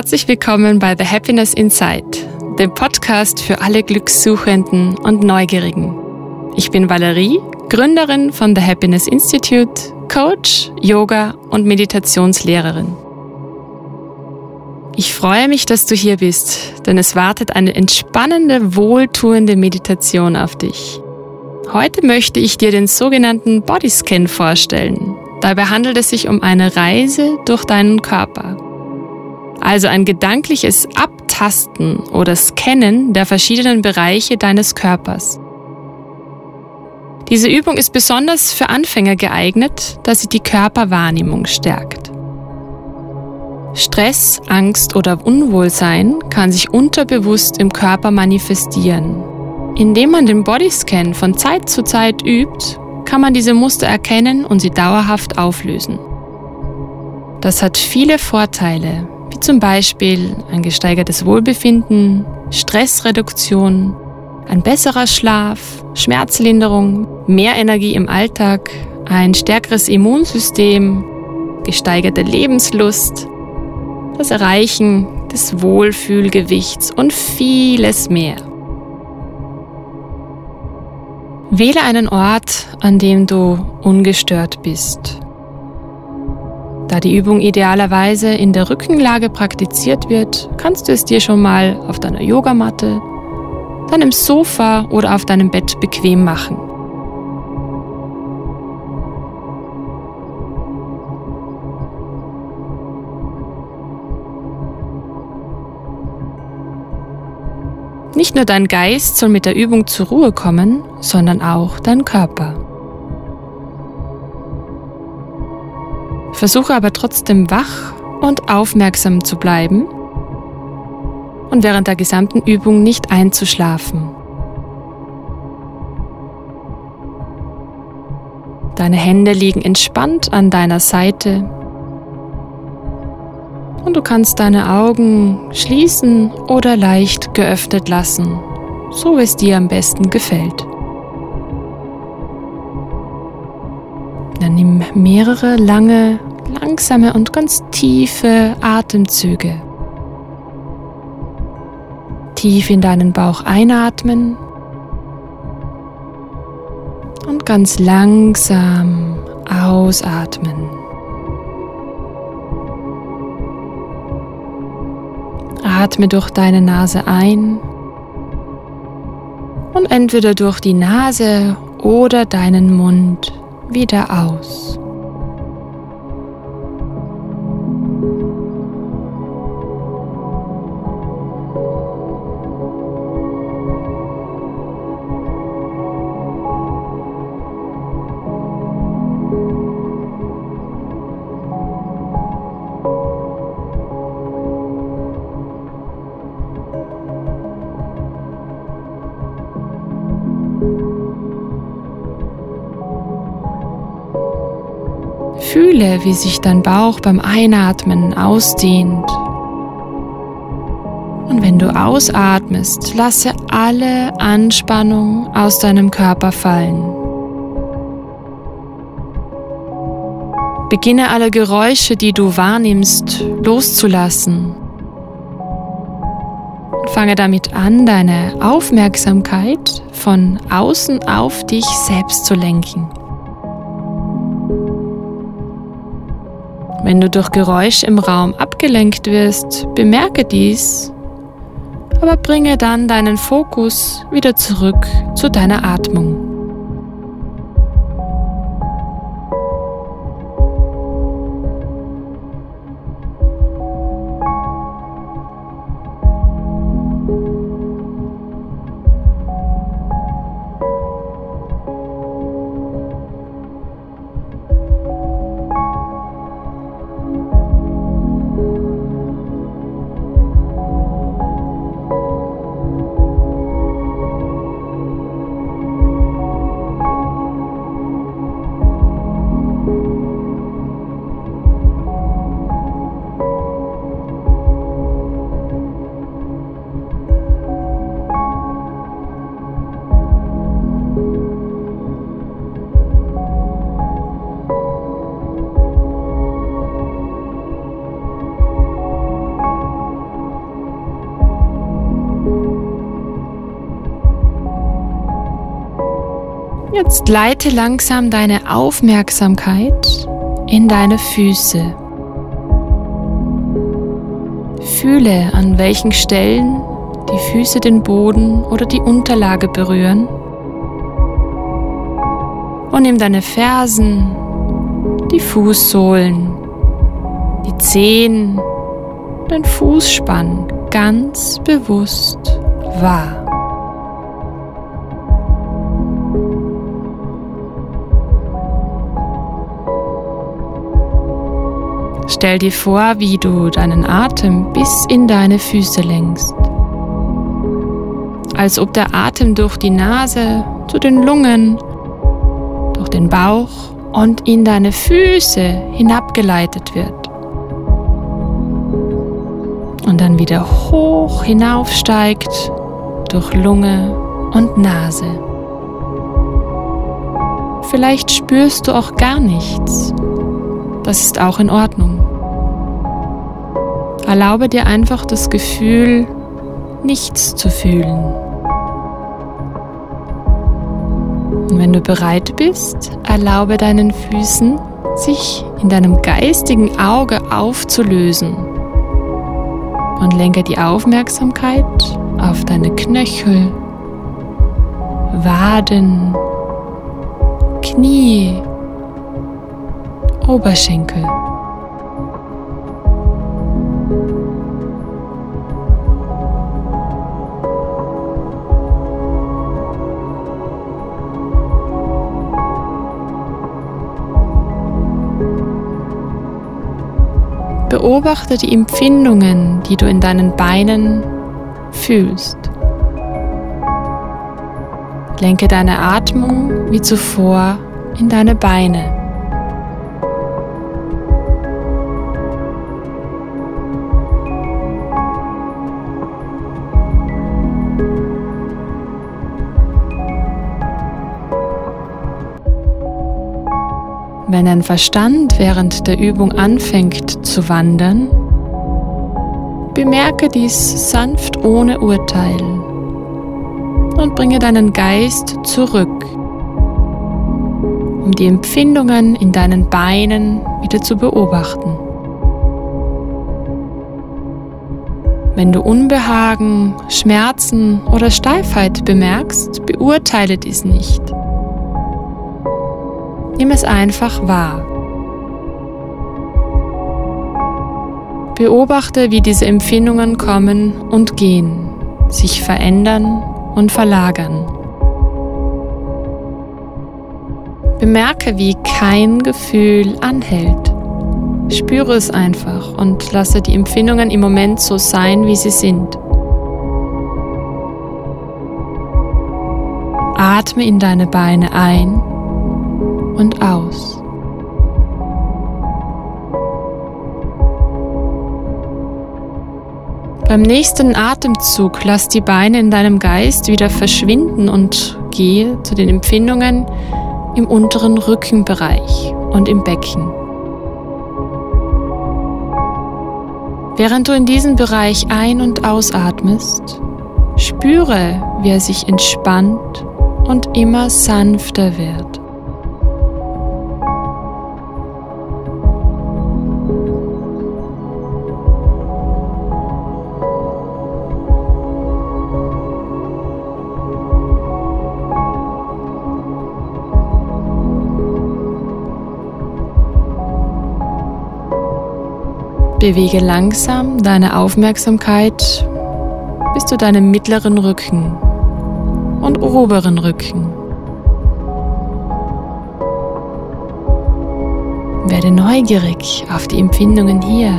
Herzlich willkommen bei The Happiness Inside, dem Podcast für alle Glückssuchenden und Neugierigen. Ich bin Valerie, Gründerin von The Happiness Institute, Coach, Yoga und Meditationslehrerin. Ich freue mich, dass du hier bist, denn es wartet eine entspannende, wohltuende Meditation auf dich. Heute möchte ich dir den sogenannten Bodyscan vorstellen. Dabei handelt es sich um eine Reise durch deinen Körper. Also ein gedankliches Abtasten oder Scannen der verschiedenen Bereiche deines Körpers. Diese Übung ist besonders für Anfänger geeignet, da sie die Körperwahrnehmung stärkt. Stress, Angst oder Unwohlsein kann sich unterbewusst im Körper manifestieren. Indem man den Bodyscan von Zeit zu Zeit übt, kann man diese Muster erkennen und sie dauerhaft auflösen. Das hat viele Vorteile, zum Beispiel ein gesteigertes Wohlbefinden, Stressreduktion, ein besserer Schlaf, Schmerzlinderung, mehr Energie im Alltag, ein stärkeres Immunsystem, gesteigerte Lebenslust, das Erreichen des Wohlfühlgewichts und vieles mehr. Wähle einen Ort, an dem du ungestört bist. Da die Übung idealerweise in der Rückenlage praktiziert wird, kannst du es dir schon mal auf deiner Yogamatte, deinem Sofa oder auf deinem Bett bequem machen. Nicht nur dein Geist soll mit der Übung zur Ruhe kommen, sondern auch dein Körper. Versuche aber trotzdem wach und aufmerksam zu bleiben und während der gesamten Übung nicht einzuschlafen. Deine Hände liegen entspannt an deiner Seite und du kannst deine Augen schließen oder leicht geöffnet lassen, so es dir am besten gefällt. Dann nimm mehrere lange langsame und ganz tiefe Atemzüge. Tief in deinen Bauch einatmen und ganz langsam ausatmen. Atme durch deine Nase ein und entweder durch die Nase oder deinen Mund wieder aus. Wie sich dein Bauch beim Einatmen ausdehnt. Und wenn du ausatmest, lasse alle Anspannung aus deinem Körper fallen. Beginne alle Geräusche, die du wahrnimmst, loszulassen. Und fange damit an, deine Aufmerksamkeit von außen auf dich selbst zu lenken. Wenn du durch Geräusch im Raum abgelenkt wirst, bemerke dies, aber bringe dann deinen Fokus wieder zurück zu deiner Atmung. Jetzt leite langsam deine Aufmerksamkeit in deine Füße. Fühle, an welchen Stellen die Füße den Boden oder die Unterlage berühren. Und nimm deine Fersen, die Fußsohlen, die Zehen, dein Fußspann ganz bewusst wahr. Stell dir vor, wie du deinen Atem bis in deine Füße lenkst. Als ob der Atem durch die Nase zu den Lungen, durch den Bauch und in deine Füße hinabgeleitet wird. Und dann wieder hoch hinaufsteigt durch Lunge und Nase. Vielleicht spürst du auch gar nichts. Das ist auch in Ordnung. Erlaube dir einfach das Gefühl, nichts zu fühlen. Und wenn du bereit bist, erlaube deinen Füßen, sich in deinem geistigen Auge aufzulösen. Und lenke die Aufmerksamkeit auf deine Knöchel, Waden, Knie, Oberschenkel. Beobachte die Empfindungen, die du in deinen Beinen fühlst. Lenke deine Atmung wie zuvor in deine Beine. Wenn dein Verstand während der Übung anfängt zu wandern, bemerke dies sanft ohne Urteil und bringe deinen Geist zurück, um die Empfindungen in deinen Beinen wieder zu beobachten. Wenn du Unbehagen, Schmerzen oder Steifheit bemerkst, beurteile dies nicht. Nimm es einfach wahr. Beobachte, wie diese Empfindungen kommen und gehen, sich verändern und verlagern. Bemerke, wie kein Gefühl anhält. Spüre es einfach und lasse die Empfindungen im Moment so sein, wie sie sind. Atme in deine Beine ein und aus. Beim nächsten Atemzug lass die Beine in deinem Geist wieder verschwinden und gehe zu den Empfindungen im unteren Rückenbereich und im Becken. Während du in diesen Bereich ein- und ausatmest, spüre, wie er sich entspannt und immer sanfter wird. Bewege langsam deine Aufmerksamkeit bis zu deinem mittleren Rücken und oberen Rücken. Werde neugierig auf die Empfindungen hier.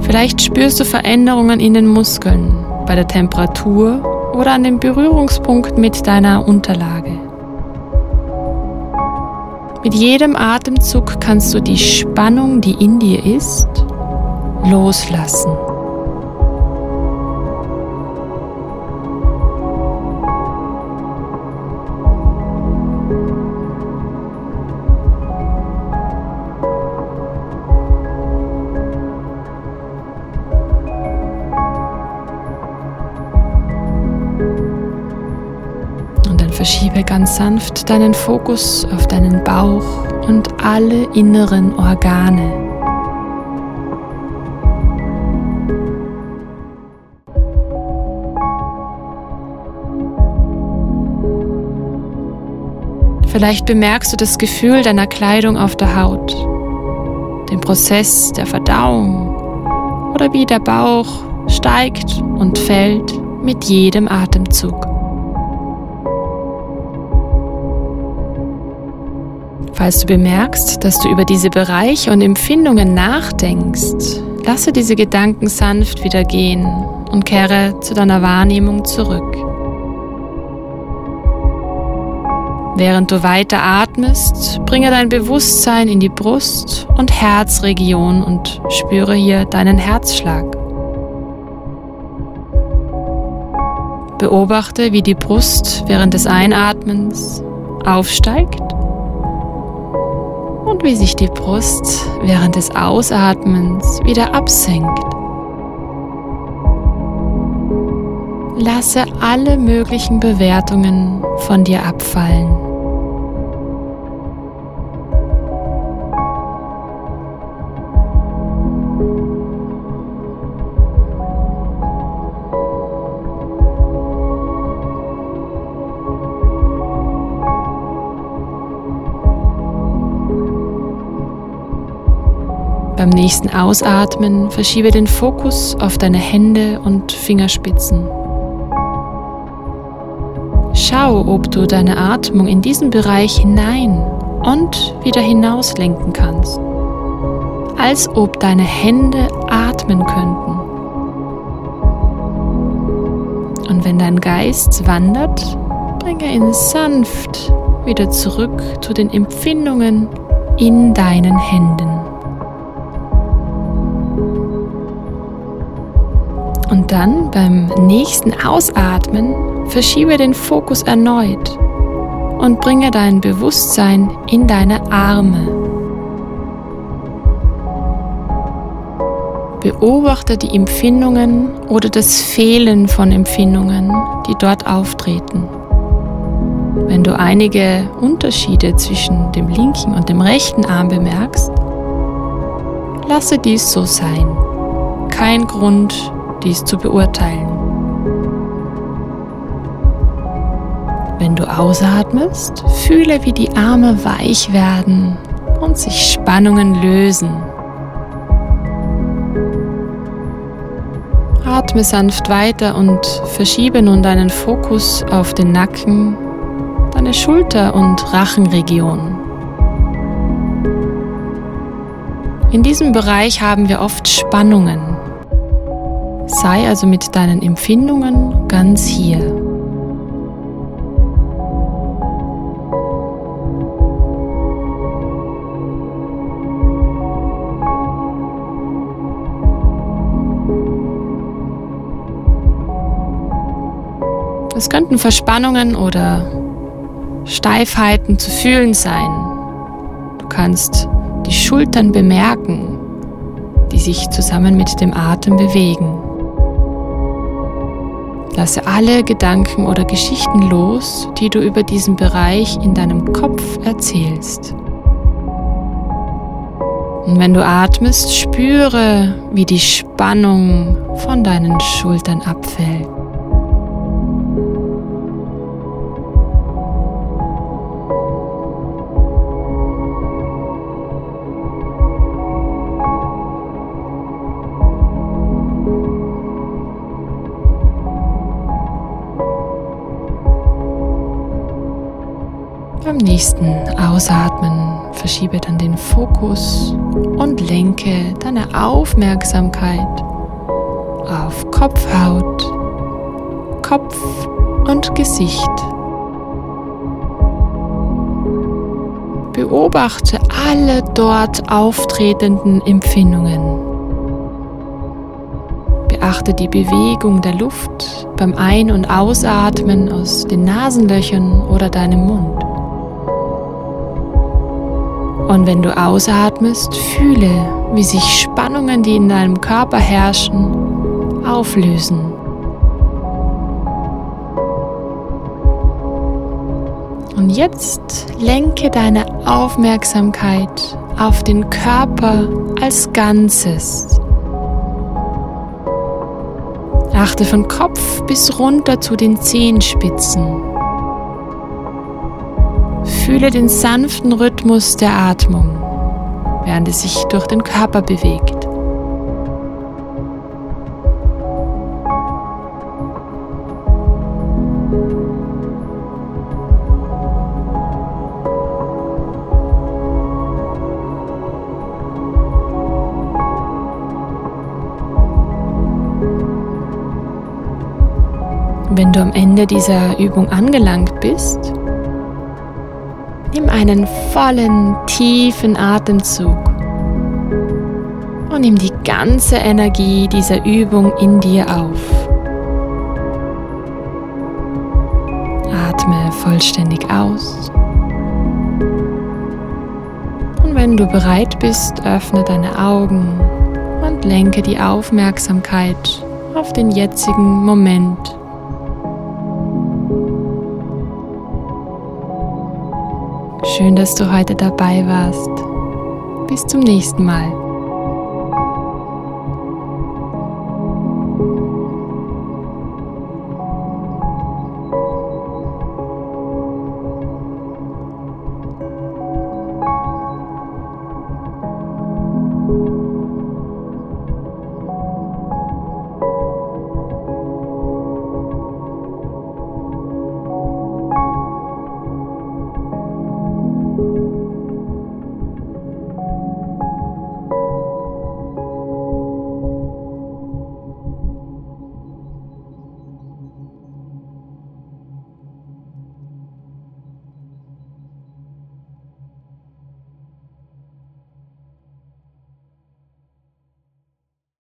Vielleicht spürst du Veränderungen in den Muskeln, bei der Temperatur oder an dem Berührungspunkt mit deiner Unterlage. Mit jedem Atemzug kannst du die Spannung, die in dir ist, loslassen. Sanft deinen Fokus auf deinen Bauch und alle inneren Organe. Vielleicht bemerkst du das Gefühl deiner Kleidung auf der Haut, den Prozess der Verdauung oder wie der Bauch steigt und fällt mit jedem Atemzug. Falls du bemerkst, dass du über diese Bereiche und Empfindungen nachdenkst, lasse diese Gedanken sanft wieder gehen und kehre zu deiner Wahrnehmung zurück. Während du weiter atmest, bringe dein Bewusstsein in die Brust- und Herzregion und spüre hier deinen Herzschlag. Beobachte, wie die Brust während des Einatmens aufsteigt wie sich die Brust während des Ausatmens wieder absenkt. Lasse alle möglichen Bewertungen von dir abfallen. Nächsten Ausatmen verschiebe den Fokus auf deine Hände und Fingerspitzen. Schau, ob du deine Atmung in diesen Bereich hinein und wieder hinaus lenken kannst, als ob deine Hände atmen könnten. Und wenn dein Geist wandert, bringe ihn sanft wieder zurück zu den Empfindungen in deinen Händen. Dann beim nächsten Ausatmen verschiebe den Fokus erneut und bringe dein Bewusstsein in deine Arme. Beobachte die Empfindungen oder das Fehlen von Empfindungen, die dort auftreten. Wenn du einige Unterschiede zwischen dem linken und dem rechten Arm bemerkst, lasse dies so sein. Kein Grund, dies zu beurteilen. Wenn du ausatmest, fühle, wie die Arme weich werden und sich Spannungen lösen. Atme sanft weiter und verschiebe nun deinen Fokus auf den Nacken, deine Schulter- und Rachenregion. In diesem Bereich haben wir oft Spannungen. Sei also mit deinen Empfindungen ganz hier. Es könnten Verspannungen oder Steifheiten zu fühlen sein. Du kannst die Schultern bemerken, die sich zusammen mit dem Atem bewegen. Lasse alle Gedanken oder Geschichten los, die du über diesen Bereich in deinem Kopf erzählst. Und wenn du atmest, spüre, wie die Spannung von deinen Schultern abfällt. Nächsten Ausatmen verschiebe dann den Fokus und lenke deine Aufmerksamkeit auf Kopfhaut, Kopf und Gesicht. Beobachte alle dort auftretenden Empfindungen. Beachte die Bewegung der Luft beim Ein- und Ausatmen aus den Nasenlöchern oder deinem Mund. Und wenn du ausatmest, fühle, wie sich Spannungen, die in deinem Körper herrschen, auflösen. jetzt lenke deine Aufmerksamkeit auf den Körper als Ganzes. Achte von Kopf bis runter zu den Zehenspitzen. Fühle den sanften Rhythmus der Atmung, während es sich durch den Körper bewegt. Wenn du am Ende dieser Übung angelangt bist, nimm einen vollen, tiefen Atemzug und nimm die ganze Energie dieser Übung in dir auf. Atme vollständig aus. Und wenn du bereit bist, öffne deine Augen und lenke die Aufmerksamkeit auf den jetzigen Moment. Schön, dass du heute dabei warst. Bis zum nächsten Mal.